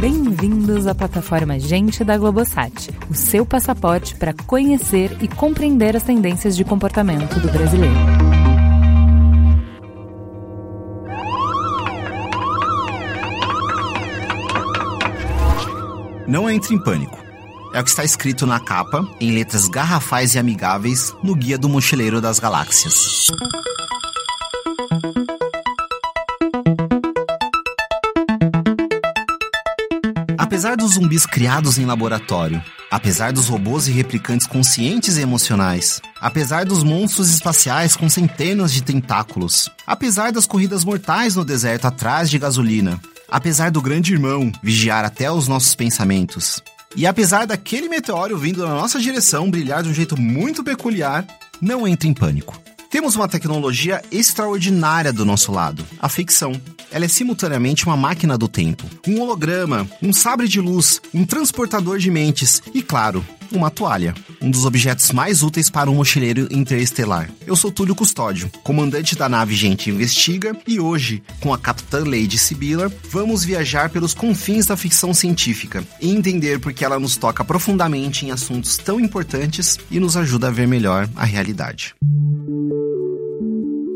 Bem-vindos à plataforma Gente da Globosat, o seu passaporte para conhecer e compreender as tendências de comportamento do brasileiro. Não entre em pânico. É o que está escrito na capa, em letras garrafais e amigáveis, no Guia do Mochileiro das Galáxias. Apesar dos zumbis criados em laboratório, apesar dos robôs e replicantes conscientes e emocionais, apesar dos monstros espaciais com centenas de tentáculos, apesar das corridas mortais no deserto atrás de gasolina, apesar do grande irmão vigiar até os nossos pensamentos, e apesar daquele meteoro vindo na nossa direção brilhar de um jeito muito peculiar, não entre em pânico. Temos uma tecnologia extraordinária do nosso lado, a ficção. Ela é simultaneamente uma máquina do tempo, um holograma, um sabre de luz, um transportador de mentes e, claro, uma toalha, um dos objetos mais úteis para um mochileiro interestelar. Eu sou Túlio Custódio, comandante da nave Gente Investiga, e hoje, com a capitã Lady Sibila, vamos viajar pelos confins da ficção científica e entender por que ela nos toca profundamente em assuntos tão importantes e nos ajuda a ver melhor a realidade.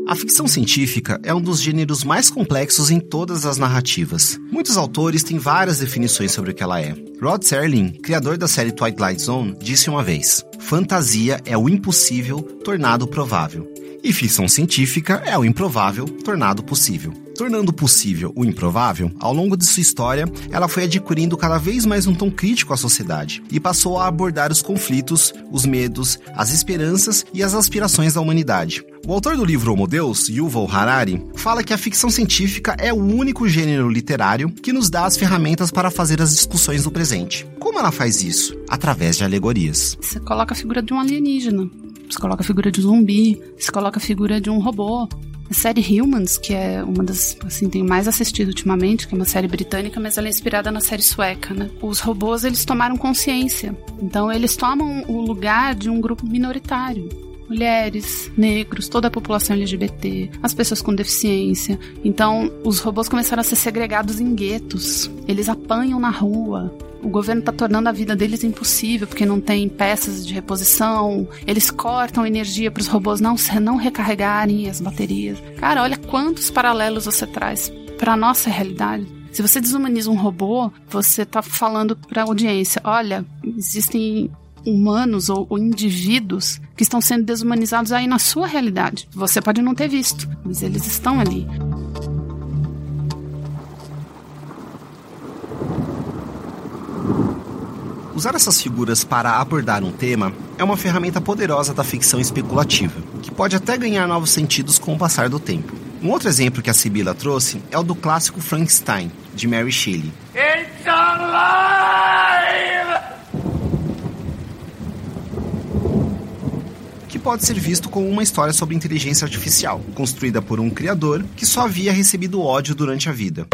A ficção científica é um dos gêneros mais complexos em todas as narrativas. Muitos autores têm várias definições sobre o que ela é. Rod Serling, criador da série Twilight Zone, disse uma vez: Fantasia é o impossível tornado provável. E ficção científica é o improvável tornado possível. Tornando possível o improvável, ao longo de sua história, ela foi adquirindo cada vez mais um tom crítico à sociedade e passou a abordar os conflitos, os medos, as esperanças e as aspirações da humanidade. O autor do livro Homo Deus, Yuval Harari, fala que a ficção científica é o único gênero literário que nos dá as ferramentas para fazer as discussões do presente. Como ela faz isso? Através de alegorias. Você coloca a figura de um alienígena, você coloca a figura de um zumbi, você coloca a figura de um robô, a série Humans, que é uma das, assim, tem mais assistido ultimamente, que é uma série britânica, mas ela é inspirada na série sueca, né? Os robôs, eles tomaram consciência. Então, eles tomam o lugar de um grupo minoritário. Mulheres, negros, toda a população LGBT, as pessoas com deficiência. Então, os robôs começaram a ser segregados em guetos. Eles apanham na rua, o governo está tornando a vida deles impossível porque não tem peças de reposição. Eles cortam energia para os robôs não, não recarregarem as baterias. Cara, olha quantos paralelos você traz para a nossa realidade. Se você desumaniza um robô, você está falando para a audiência: olha, existem humanos ou, ou, indivíduos que estão sendo desumanizados aí na sua realidade. Você pode não ter visto, mas eles estão ali. Usar essas figuras para abordar um tema é uma ferramenta poderosa da ficção especulativa, que pode até ganhar novos sentidos com o passar do tempo. Um outro exemplo que a Sibila trouxe é o do clássico Frankenstein, de Mary Shelley. It's alive! Que pode ser visto como uma história sobre inteligência artificial, construída por um criador que só havia recebido ódio durante a vida.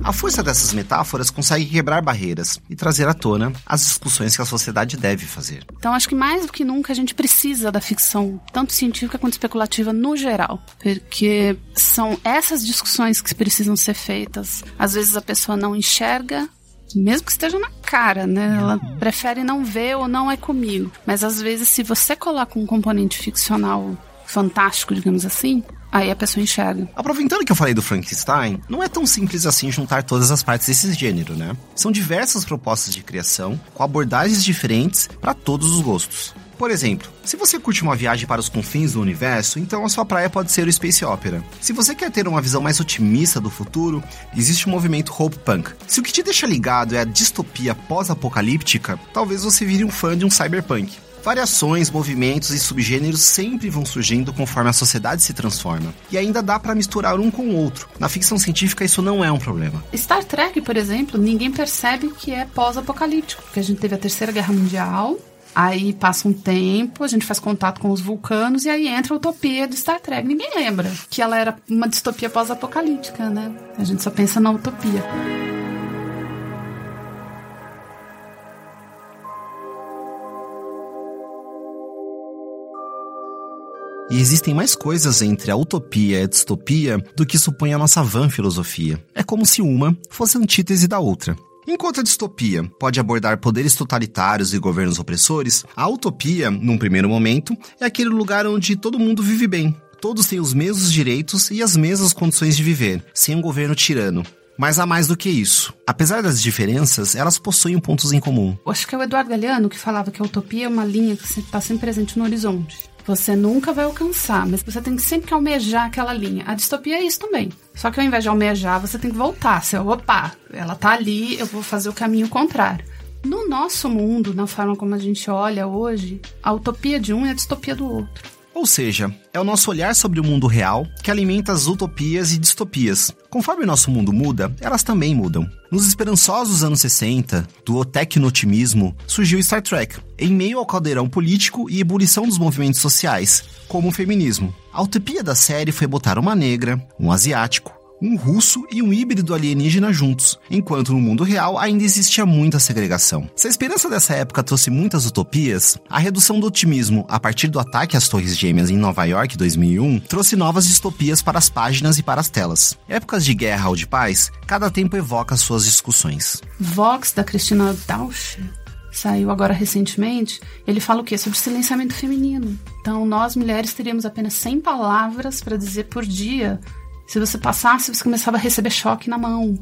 A força dessas metáforas consegue quebrar barreiras e trazer à tona as discussões que a sociedade deve fazer. Então, acho que mais do que nunca a gente precisa da ficção, tanto científica quanto especulativa no geral, porque são essas discussões que precisam ser feitas. Às vezes a pessoa não enxerga mesmo que esteja na cara, né? Ela prefere não ver ou não é comigo. Mas às vezes, se você coloca um componente ficcional fantástico, digamos assim, Aí a pessoa enxerga. Aproveitando que eu falei do Frankenstein, não é tão simples assim juntar todas as partes desse gênero, né? São diversas propostas de criação, com abordagens diferentes para todos os gostos. Por exemplo, se você curte uma viagem para os confins do universo, então a sua praia pode ser o Space Opera. Se você quer ter uma visão mais otimista do futuro, existe o movimento Hope Punk. Se o que te deixa ligado é a distopia pós-apocalíptica, talvez você vire um fã de um cyberpunk. Variações, movimentos e subgêneros sempre vão surgindo conforme a sociedade se transforma. E ainda dá para misturar um com o outro. Na ficção científica isso não é um problema. Star Trek, por exemplo, ninguém percebe que é pós-apocalíptico, porque a gente teve a Terceira Guerra Mundial, Aí passa um tempo, a gente faz contato com os vulcanos e aí entra a utopia do Star Trek. Ninguém lembra que ela era uma distopia pós-apocalíptica, né? A gente só pensa na utopia. E existem mais coisas entre a utopia e a distopia do que supõe a nossa van filosofia. É como se uma fosse antítese da outra. Enquanto a distopia pode abordar poderes totalitários e governos opressores, a utopia, num primeiro momento, é aquele lugar onde todo mundo vive bem. Todos têm os mesmos direitos e as mesmas condições de viver, sem um governo tirano. Mas há mais do que isso. Apesar das diferenças, elas possuem pontos em comum. Acho que é o Eduardo Galeano que falava que a utopia é uma linha que está sempre presente no horizonte. Você nunca vai alcançar, mas você tem que sempre que almejar aquela linha. A distopia é isso também. Só que ao invés de almejar, você tem que voltar. Você, opa, ela tá ali, eu vou fazer o caminho contrário. No nosso mundo, na forma como a gente olha hoje, a utopia de um é a distopia do outro. Ou seja, é o nosso olhar sobre o mundo real que alimenta as utopias e distopias. Conforme o nosso mundo muda, elas também mudam. Nos esperançosos anos 60, do tecno-otimismo, surgiu Star Trek, em meio ao caldeirão político e ebulição dos movimentos sociais, como o feminismo. A utopia da série foi botar uma negra, um asiático, um russo e um híbrido alienígena juntos, enquanto no mundo real ainda existia muita segregação. Se a esperança dessa época trouxe muitas utopias, a redução do otimismo a partir do ataque às Torres Gêmeas em Nova York 2001 trouxe novas distopias para as páginas e para as telas. Épocas de guerra ou de paz, cada tempo evoca suas discussões. Vox, da Cristina Dausch, saiu agora recentemente, ele fala o quê? Sobre silenciamento feminino. Então, nós mulheres teríamos apenas 100 palavras para dizer por dia se você passasse, você começava a receber choque na mão.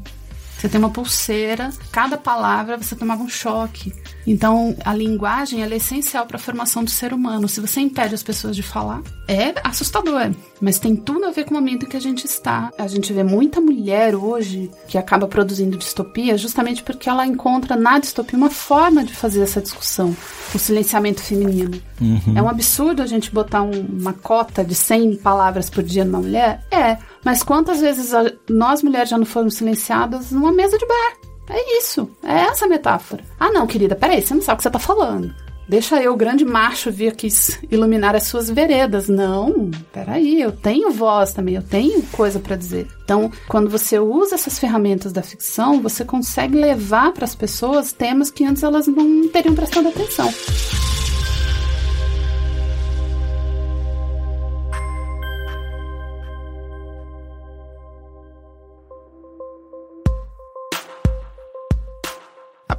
Você tem uma pulseira, cada palavra você tomava um choque. Então, a linguagem é essencial para a formação do ser humano. Se você impede as pessoas de falar, é assustador, mas tem tudo a ver com o momento em que a gente está. A gente vê muita mulher hoje que acaba produzindo distopia justamente porque ela encontra na distopia uma forma de fazer essa discussão, o silenciamento feminino. Uhum. É um absurdo a gente botar um, uma cota de 100 palavras por dia numa mulher? É, mas quantas vezes nós mulheres já não fomos silenciadas numa mesa de bar? É isso. É essa a metáfora. Ah, não, querida, peraí, você não sabe o que você tá falando. Deixa eu, grande macho, vir aqui iluminar as suas veredas. Não, peraí, eu tenho voz também, eu tenho coisa para dizer. Então, quando você usa essas ferramentas da ficção, você consegue levar para as pessoas temas que antes elas não teriam prestado atenção.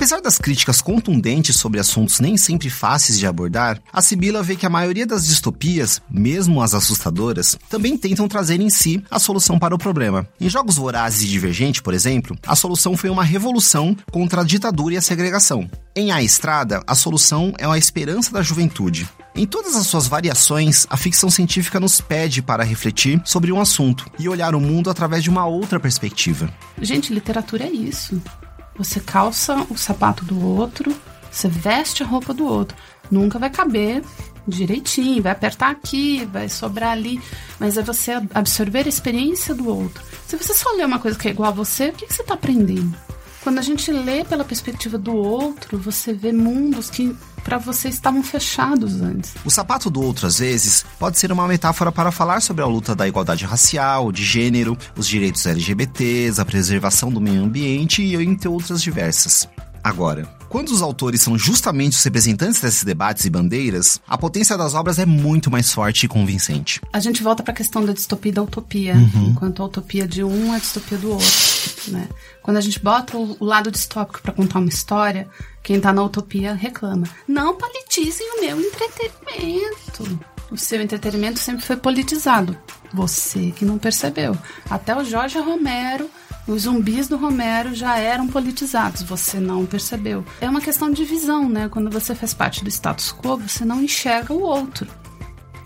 Apesar das críticas contundentes sobre assuntos nem sempre fáceis de abordar, a Sibila vê que a maioria das distopias, mesmo as assustadoras, também tentam trazer em si a solução para o problema. Em Jogos Vorazes e Divergente, por exemplo, a solução foi uma revolução contra a ditadura e a segregação. Em A Estrada, a solução é a esperança da juventude. Em todas as suas variações, a ficção científica nos pede para refletir sobre um assunto e olhar o mundo através de uma outra perspectiva. Gente, literatura é isso. Você calça o sapato do outro, você veste a roupa do outro. Nunca vai caber direitinho, vai apertar aqui, vai sobrar ali, mas é você absorver a experiência do outro. Se você só lê uma coisa que é igual a você, o que, que você está aprendendo? Quando a gente lê pela perspectiva do outro, você vê mundos que para você estavam fechados antes. O sapato do outro, às vezes, pode ser uma metáfora para falar sobre a luta da igualdade racial, de gênero, os direitos LGBTs, a preservação do meio ambiente e entre outras diversas. Agora, quando os autores são justamente os representantes desses debates e bandeiras, a potência das obras é muito mais forte e convincente. A gente volta para a questão da distopia e da utopia, uhum. enquanto a utopia de um é a distopia do outro. Né? Quando a gente bota o, lado distópico para contar uma história, quem tá na utopia reclama. Não politizem o meu entretenimento. O seu entretenimento sempre foi politizado. Você que não percebeu. Até o Jorge Romero os zumbis do Romero já eram politizados, você não percebeu. É uma questão de visão, né? Quando você faz parte do status quo, você não enxerga o outro.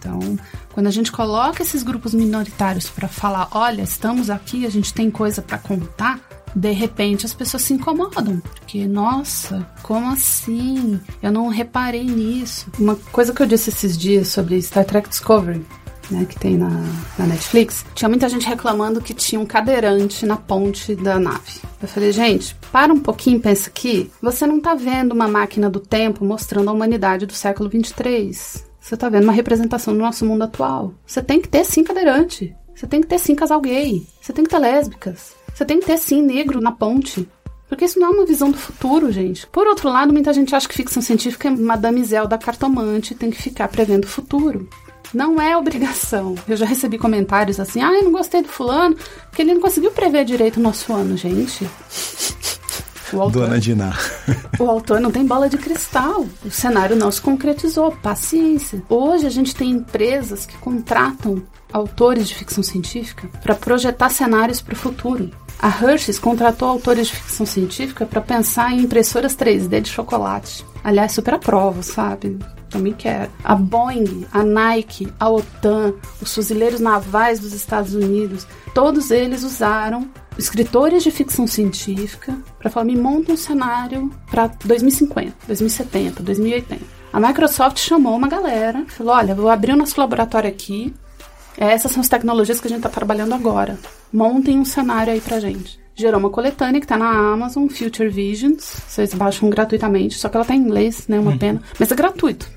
Então, quando a gente coloca esses grupos minoritários para falar, olha, estamos aqui, a gente tem coisa para contar, de repente as pessoas se incomodam, porque nossa, como assim? Eu não reparei nisso. Uma coisa que eu disse esses dias sobre Star Trek Discovery, né, que tem na, na Netflix, tinha muita gente reclamando que tinha um cadeirante na ponte da nave. Eu falei, gente, para um pouquinho pensa aqui. Você não tá vendo uma máquina do tempo mostrando a humanidade do século 23. Você tá vendo uma representação do nosso mundo atual. Você tem que ter sim cadeirante. Você tem que ter sim casal gay. Você tem que ter lésbicas. Você tem que ter sim negro na ponte. Porque isso não é uma visão do futuro, gente. Por outro lado, muita gente acha que ficção científica é Madame Zelda cartomante, tem que ficar prevendo o futuro. Não é obrigação. Eu já recebi comentários assim: ah, eu não gostei do fulano, porque ele não conseguiu prever direito o nosso ano, gente. O autor, Dona Diná. o autor não tem bola de cristal. O cenário não se concretizou. Paciência. Hoje a gente tem empresas que contratam autores de ficção científica para projetar cenários para o futuro. A Hershey's contratou autores de ficção científica para pensar em impressoras 3D de chocolate. Aliás, super aprovo, sabe? Também quero. A Boeing, a Nike, a OTAN, os fuzileiros navais dos Estados Unidos, todos eles usaram escritores de ficção científica para falar: me monta um cenário para 2050, 2070, 2080. A Microsoft chamou uma galera, falou: olha, vou abrir o nosso laboratório aqui. Essas são as tecnologias que a gente está trabalhando agora. Montem um cenário aí pra gente. Gerou uma coletânea que está na Amazon, Future Visions. Vocês baixam gratuitamente, só que ela tá em inglês, né? Uma uhum. pena. Mas é gratuito.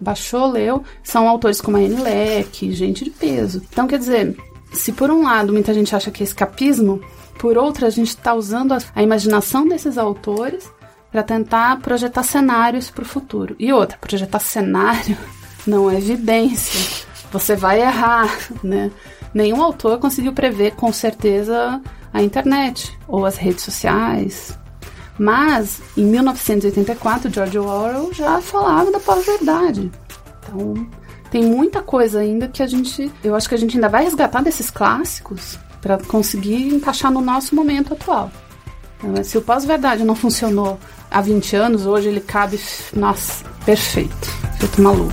Baixou, leu. São autores como a Anne Leck, gente de peso. Então, quer dizer, se por um lado muita gente acha que é escapismo, por outro a gente está usando a, imaginação desses autores para tentar projetar cenários para o futuro. E outra, projetar cenário não é evidência. Você vai errar, né? Nenhum autor conseguiu prever com certeza a internet ou as redes sociais. Mas, em 1984, George Orwell já falava da pós-verdade. Então, tem muita coisa ainda que a gente, eu acho que a gente ainda vai resgatar desses clássicos para conseguir encaixar no nosso momento atual. Então, se o pós-verdade não funcionou há 20 anos, hoje ele cabe, nossa, perfeito, feito maluco.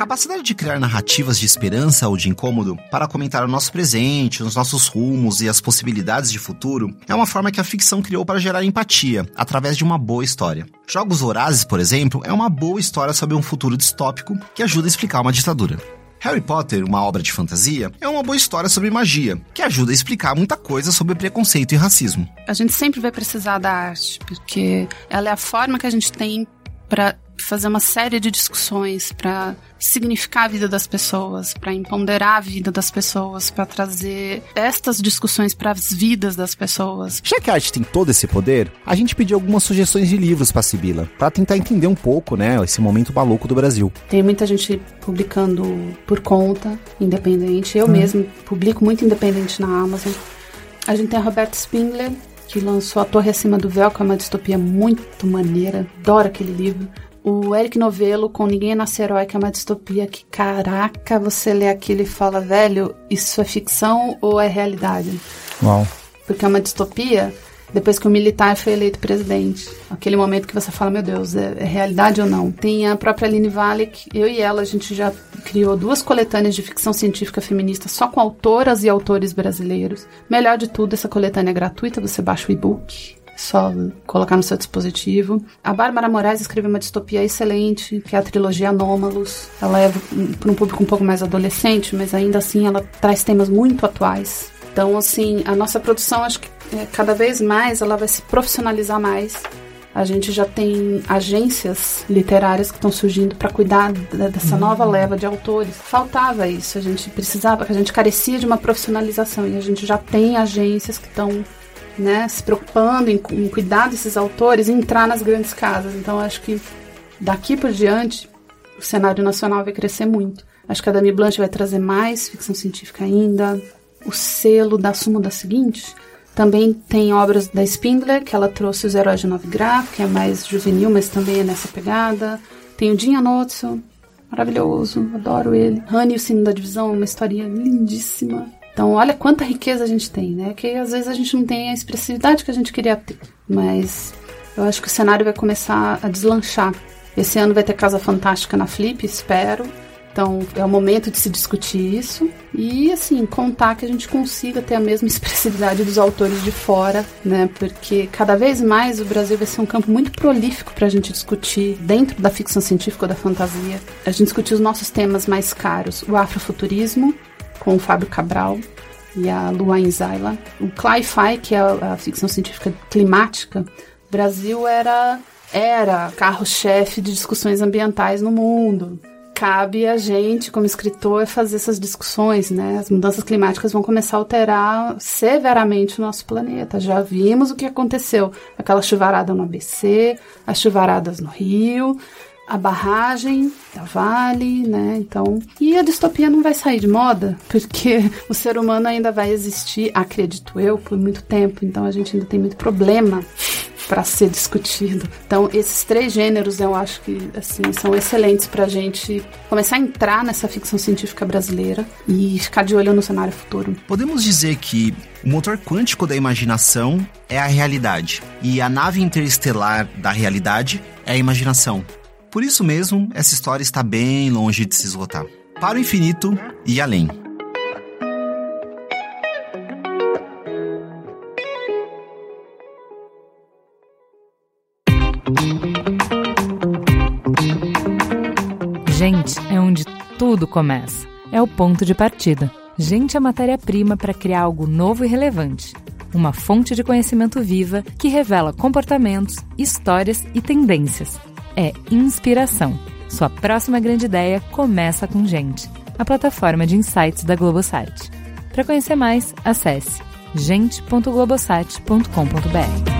Capacidade de criar narrativas de esperança ou de incômodo para comentar o nosso presente, os nossos rumos e as possibilidades de futuro é uma forma que a ficção criou para gerar empatia, através de uma boa história. Jogos Vorazes, por exemplo, é uma boa história sobre um futuro distópico que ajuda a explicar uma ditadura. Harry Potter, uma obra de fantasia, é uma boa história sobre magia, que ajuda a explicar muita coisa sobre preconceito e racismo. A gente sempre vai precisar da arte, porque ela é a forma que a gente tem para fazer uma série de discussões para significar a vida das pessoas, para empoderar a vida das pessoas, para trazer estas discussões para as vidas das pessoas. Já que a arte tem todo esse poder, a gente pediu algumas sugestões de livros para Sibila, para tentar entender um pouco, né, esse momento maluco do Brasil. Tem muita gente publicando por conta, independente. Eu hum. mesmo publico muito independente na Amazon. A gente tem a Roberta Spindler, que lançou A Torre Acima do Véu, que é uma distopia muito maneira. Adoro aquele livro o Eric Novello com Ninguém é Nasce Herói, que é uma distopia que, caraca, você lê aquilo e fala, velho, isso é ficção ou é realidade? Uau. Porque é uma distopia depois que o militar foi eleito presidente. Aquele momento que você fala, meu Deus, é, é realidade ou não? Tem a própria Aline Valek, eu e ela, a gente já criou duas coletâneas de ficção científica feminista só com autoras e autores brasileiros. Melhor de tudo, essa coletânea é gratuita, você baixa o e-book só colocar no seu dispositivo. A Bárbara Moraes escreveu uma distopia excelente, que é a trilogia Anômalos. Ela é para um público um pouco mais adolescente, mas ainda assim ela traz temas muito atuais. Então, assim, a nossa produção, acho que é, cada vez mais ela vai se profissionalizar mais. A gente já tem agências literárias que estão surgindo para cuidar dessa uhum. nova leva de autores. Faltava isso, a gente precisava, a gente carecia de uma profissionalização e a gente já tem agências que estão né, se preocupando em, em cuidar desses autores e entrar nas grandes casas. Então, acho que daqui por diante o cenário nacional vai crescer muito. Acho que a Dami Blanche vai trazer mais ficção científica ainda. O selo da Súmula Seguinte também tem obras da Spindler, que ela trouxe Os Heróis de Nove Graf, que é mais juvenil, mas também é nessa pegada. Tem o Dinha Notso, maravilhoso, adoro ele. Honey, o Sino da Divisão, uma historinha lindíssima. Então, olha quanta riqueza a gente tem, né? Que às vezes a gente não tem a expressividade que a gente queria ter. Mas eu acho que o cenário vai começar a deslanchar. Esse ano vai ter Casa Fantástica na Flip, espero. Então é o momento de se discutir isso e assim contar que a gente consiga ter a mesma expressividade dos autores de fora, né? Porque cada vez mais o Brasil vai ser um campo muito prolífico para a gente discutir dentro da ficção científica ou da fantasia. A gente discutir os nossos temas mais caros, o afrofuturismo, com o Fábio Cabral e a Luan Zaila. O Cli-Fi, que é a, a ficção científica climática, o Brasil era era carro-chefe de discussões ambientais no mundo. cabe a gente, como escritor, fazer essas discussões, né? As mudanças climáticas vão começar a alterar severamente o nosso planeta. Já vimos o que aconteceu, aquela chuvarada no ABC, as chuvaradas no Rio, a barragem da Vale, né? Então, e a distopia não vai sair de moda, porque o ser humano ainda vai existir, acredito eu, por muito tempo. Então a gente ainda tem muito problema para ser discutido. Então, esses três gêneros eu acho que assim são excelentes para a gente começar a entrar nessa ficção científica brasileira e ficar de olho no cenário futuro. Podemos dizer que o motor quântico da imaginação é a realidade e a nave interestelar da realidade é a imaginação. Por isso mesmo, essa história está bem longe de se esgotar. Para o infinito e além. Gente é onde tudo começa. É o ponto de partida. Gente é matéria-prima para criar algo novo e relevante. Uma fonte de conhecimento viva que revela comportamentos, histórias e tendências é inspiração. Sua próxima grande ideia começa com Gente, a plataforma de insights da Globosat. Para conhecer mais, acesse gente.globosat.com.br.